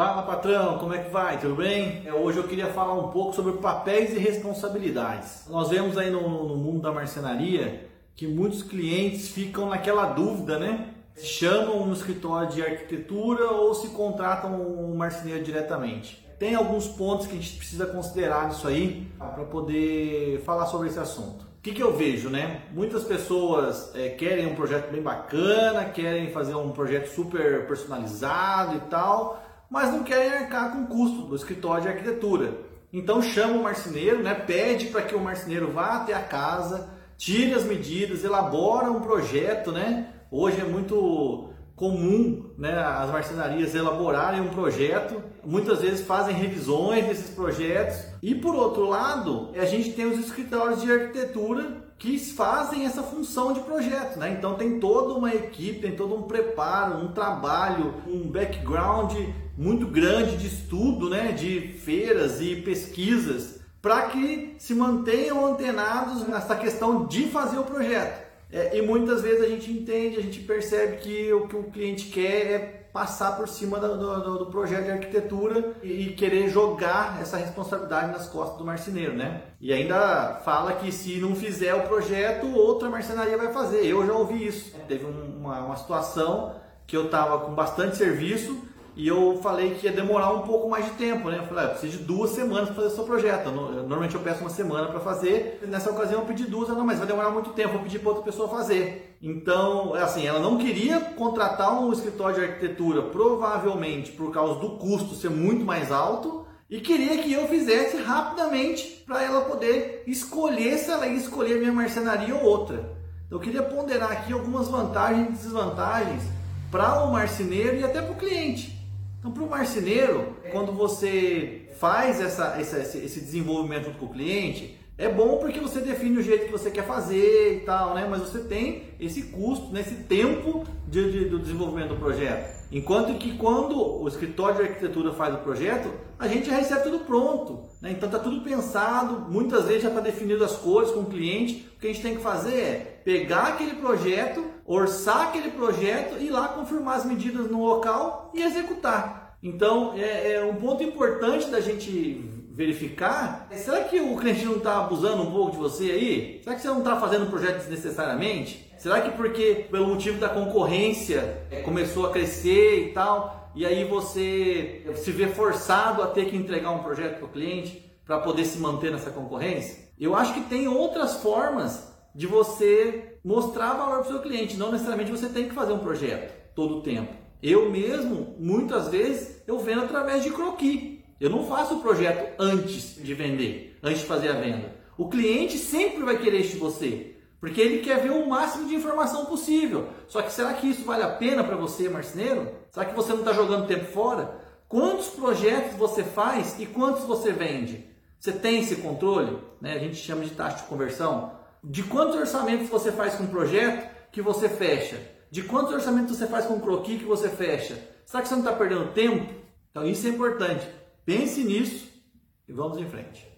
Fala patrão, como é que vai? Tudo bem? É, hoje eu queria falar um pouco sobre papéis e responsabilidades. Nós vemos aí no, no mundo da marcenaria que muitos clientes ficam naquela dúvida, né? Se chamam um escritório de arquitetura ou se contratam um marceneiro diretamente. Tem alguns pontos que a gente precisa considerar nisso aí para poder falar sobre esse assunto. O que, que eu vejo, né? Muitas pessoas é, querem um projeto bem bacana, querem fazer um projeto super personalizado e tal, mas não querem arcar com o custo do escritório de arquitetura. Então chama o marceneiro, né? pede para que o marceneiro vá até a casa, tire as medidas, elabora um projeto. Né? Hoje é muito comum né, as marcenarias elaborarem um projeto, muitas vezes fazem revisões desses projetos. E por outro lado, a gente tem os escritórios de arquitetura que fazem essa função de projeto, né? Então tem toda uma equipe, tem todo um preparo, um trabalho, um background muito grande de estudo, né? De feiras e pesquisas para que se mantenham antenados nessa questão de fazer o projeto. É, e muitas vezes a gente entende, a gente percebe que o que o cliente quer é passar por cima do, do, do projeto de arquitetura e, e, querer jogar essa responsabilidade nas costas do marceneiro, né? E ainda fala que se não fizer o projeto, outra marcenaria vai fazer. Eu já ouvi isso. Teve uma, uma situação que eu estava com bastante serviço e eu falei que ia demorar um pouco mais de tempo, né? Eu falei, ah, eu preciso de duas semanas para fazer o seu projeto. Normalmente eu peço uma semana para fazer. Nessa ocasião eu pedi duas, não, mas vai demorar muito tempo, vou pedir para outra pessoa fazer. Então, é assim, ela não queria contratar um escritório de arquitetura, provavelmente por causa do custo ser muito mais alto, e queria que eu fizesse rapidamente para ela poder escolher se ela ia escolher minha marcenaria ou outra. Então, eu queria ponderar aqui algumas vantagens e desvantagens para o marceneiro e até para o cliente. Então, para o marceneiro, quando você faz essa, essa, esse desenvolvimento junto com o cliente, é bom porque você define o jeito que você quer fazer e tal, né? Mas você tem esse custo, né? esse tempo de, de, do desenvolvimento do projeto. Enquanto que quando o escritório de arquitetura faz o projeto, a gente recebe tudo pronto. Né? Então está tudo pensado, muitas vezes já está definido as cores com o cliente. O que a gente tem que fazer é pegar aquele projeto, orçar aquele projeto, ir lá confirmar as medidas no local e executar. Então é, é um ponto importante da gente verificar. Será que o cliente não está abusando um pouco de você aí? Será que você não está fazendo o projeto desnecessariamente? Será que porque pelo motivo da concorrência começou a crescer e tal, e aí você se vê forçado a ter que entregar um projeto para o cliente para poder se manter nessa concorrência? Eu acho que tem outras formas de você mostrar valor para o seu cliente. Não necessariamente você tem que fazer um projeto todo o tempo. Eu mesmo, muitas vezes, eu vendo através de croquis. Eu não faço o projeto antes de vender, antes de fazer a venda. O cliente sempre vai querer de você, porque ele quer ver o máximo de informação possível. Só que será que isso vale a pena para você, marceneiro? Será que você não está jogando tempo fora? Quantos projetos você faz e quantos você vende? Você tem esse controle? Né? A gente chama de taxa de conversão de quantos orçamentos você faz com um projeto que você fecha? De quantos orçamentos você faz com um croquis que você fecha? Será que você não está perdendo tempo? Então isso é importante. Pense nisso e vamos em frente.